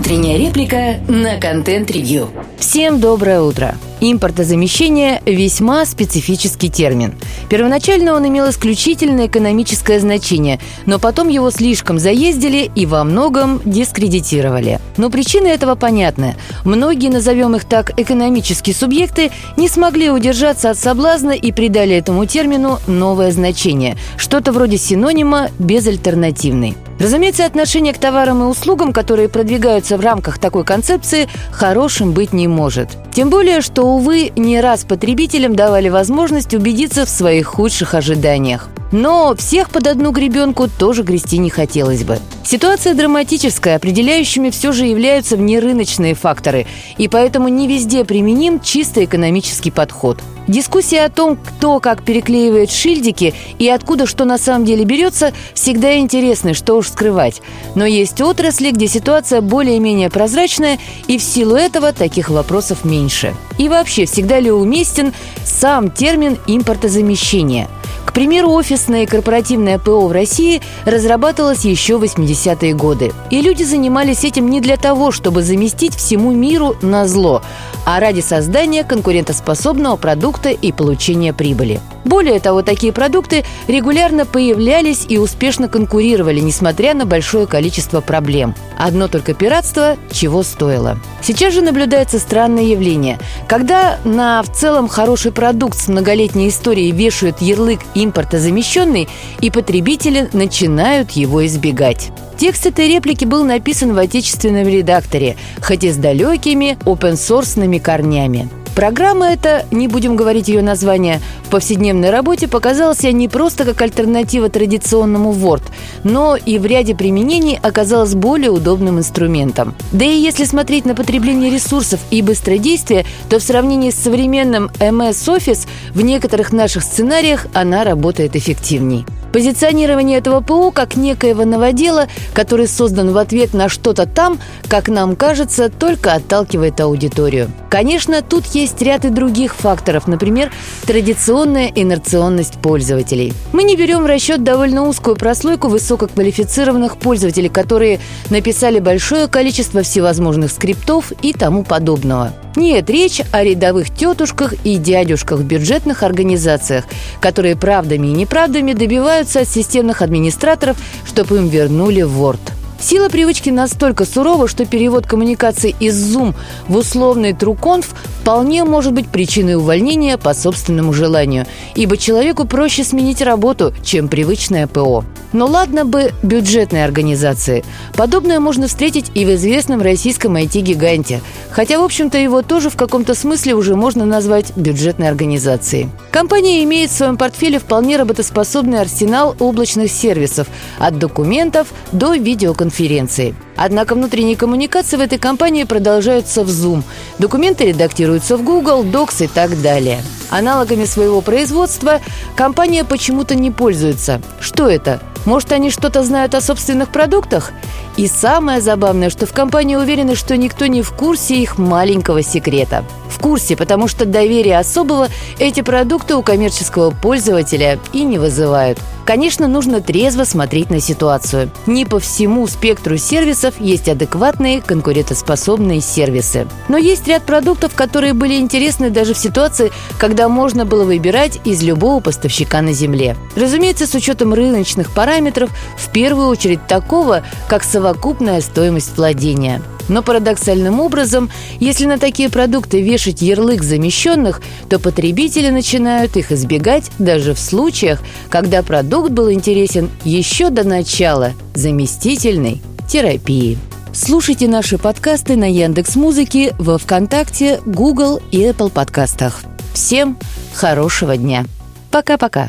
Утренняя реплика на контент-ревью. Всем доброе утро. Импортозамещение – весьма специфический термин. Первоначально он имел исключительно экономическое значение, но потом его слишком заездили и во многом дискредитировали. Но причина этого понятна. Многие, назовем их так, экономические субъекты не смогли удержаться от соблазна и придали этому термину новое значение – что-то вроде синонима «безальтернативный». Разумеется, отношение к товарам и услугам, которые продвигаются в рамках такой концепции, хорошим быть не может. Тем более, что, увы, не раз потребителям давали возможность убедиться в своих худших ожиданиях. Но всех под одну гребенку тоже грести не хотелось бы. Ситуация драматическая, определяющими все же являются внерыночные факторы, и поэтому не везде применим чисто экономический подход. Дискуссия о том, кто как переклеивает шильдики и откуда что на самом деле берется, всегда интересны, что уж скрывать. Но есть отрасли, где ситуация более-менее прозрачная, и в силу этого таких вопросов меньше. И вообще, всегда ли уместен сам термин импортозамещения – к примеру, офисное и корпоративное ПО в России разрабатывалось еще в 80-е годы. И люди занимались этим не для того, чтобы заместить всему миру на зло, а ради создания конкурентоспособного продукта и получения прибыли. Более того, такие продукты регулярно появлялись и успешно конкурировали, несмотря на большое количество проблем. Одно только пиратство чего стоило. Сейчас же наблюдается странное явление. Когда на в целом хороший продукт с многолетней историей вешают ярлык импортозамещенный, и потребители начинают его избегать. Текст этой реплики был написан в отечественном редакторе, хоть и с далекими open-source корнями. Программа эта, не будем говорить ее название, в повседневной работе показалась не просто как альтернатива традиционному Word, но и в ряде применений оказалась более удобным инструментом. Да и если смотреть на потребление ресурсов и быстродействие, то в сравнении с современным MS Office в некоторых наших сценариях она работает эффективней. Позиционирование этого ПО как некоего новодела, который создан в ответ на что-то там, как нам кажется, только отталкивает аудиторию. Конечно, тут есть ряд и других факторов, например, традиционная инерционность пользователей. Мы не берем в расчет довольно узкую прослойку высококвалифицированных пользователей, которые написали большое количество всевозможных скриптов и тому подобного. Нет, речь о рядовых тетушках и дядюшках в бюджетных организациях, которые правдами и неправдами добиваются от системных администраторов, чтобы им вернули Word. Сила привычки настолько сурова, что перевод коммуникации из Zoom в условный TrueConf вполне может быть причиной увольнения по собственному желанию, ибо человеку проще сменить работу, чем привычное ПО. Но ладно бы бюджетной организации. Подобное можно встретить и в известном российском IT-гиганте. Хотя, в общем-то, его тоже в каком-то смысле уже можно назвать бюджетной организацией. Компания имеет в своем портфеле вполне работоспособный арсенал облачных сервисов от документов до видеоконференций. Однако внутренние коммуникации в этой компании продолжаются в Zoom. Документы редактируются в Google, Docs и так далее. Аналогами своего производства компания почему-то не пользуется. Что это? Может, они что-то знают о собственных продуктах? И самое забавное, что в компании уверены, что никто не в курсе их маленького секрета. В курсе, потому что доверия особого эти продукты у коммерческого пользователя и не вызывают. Конечно, нужно трезво смотреть на ситуацию. Не по всему спектру сервисов есть адекватные конкурентоспособные сервисы. Но есть ряд продуктов, которые были интересны даже в ситуации, когда можно было выбирать из любого поставщика на Земле. Разумеется, с учетом рыночных параметров, в первую очередь такого, как совокупная стоимость владения. Но парадоксальным образом, если на такие продукты вешать ярлык замещенных, то потребители начинают их избегать даже в случаях, когда продукт был интересен еще до начала заместительной терапии. Слушайте наши подкасты на Яндекс Музыке, во ВКонтакте, Google и Apple подкастах. Всем хорошего дня. Пока-пока.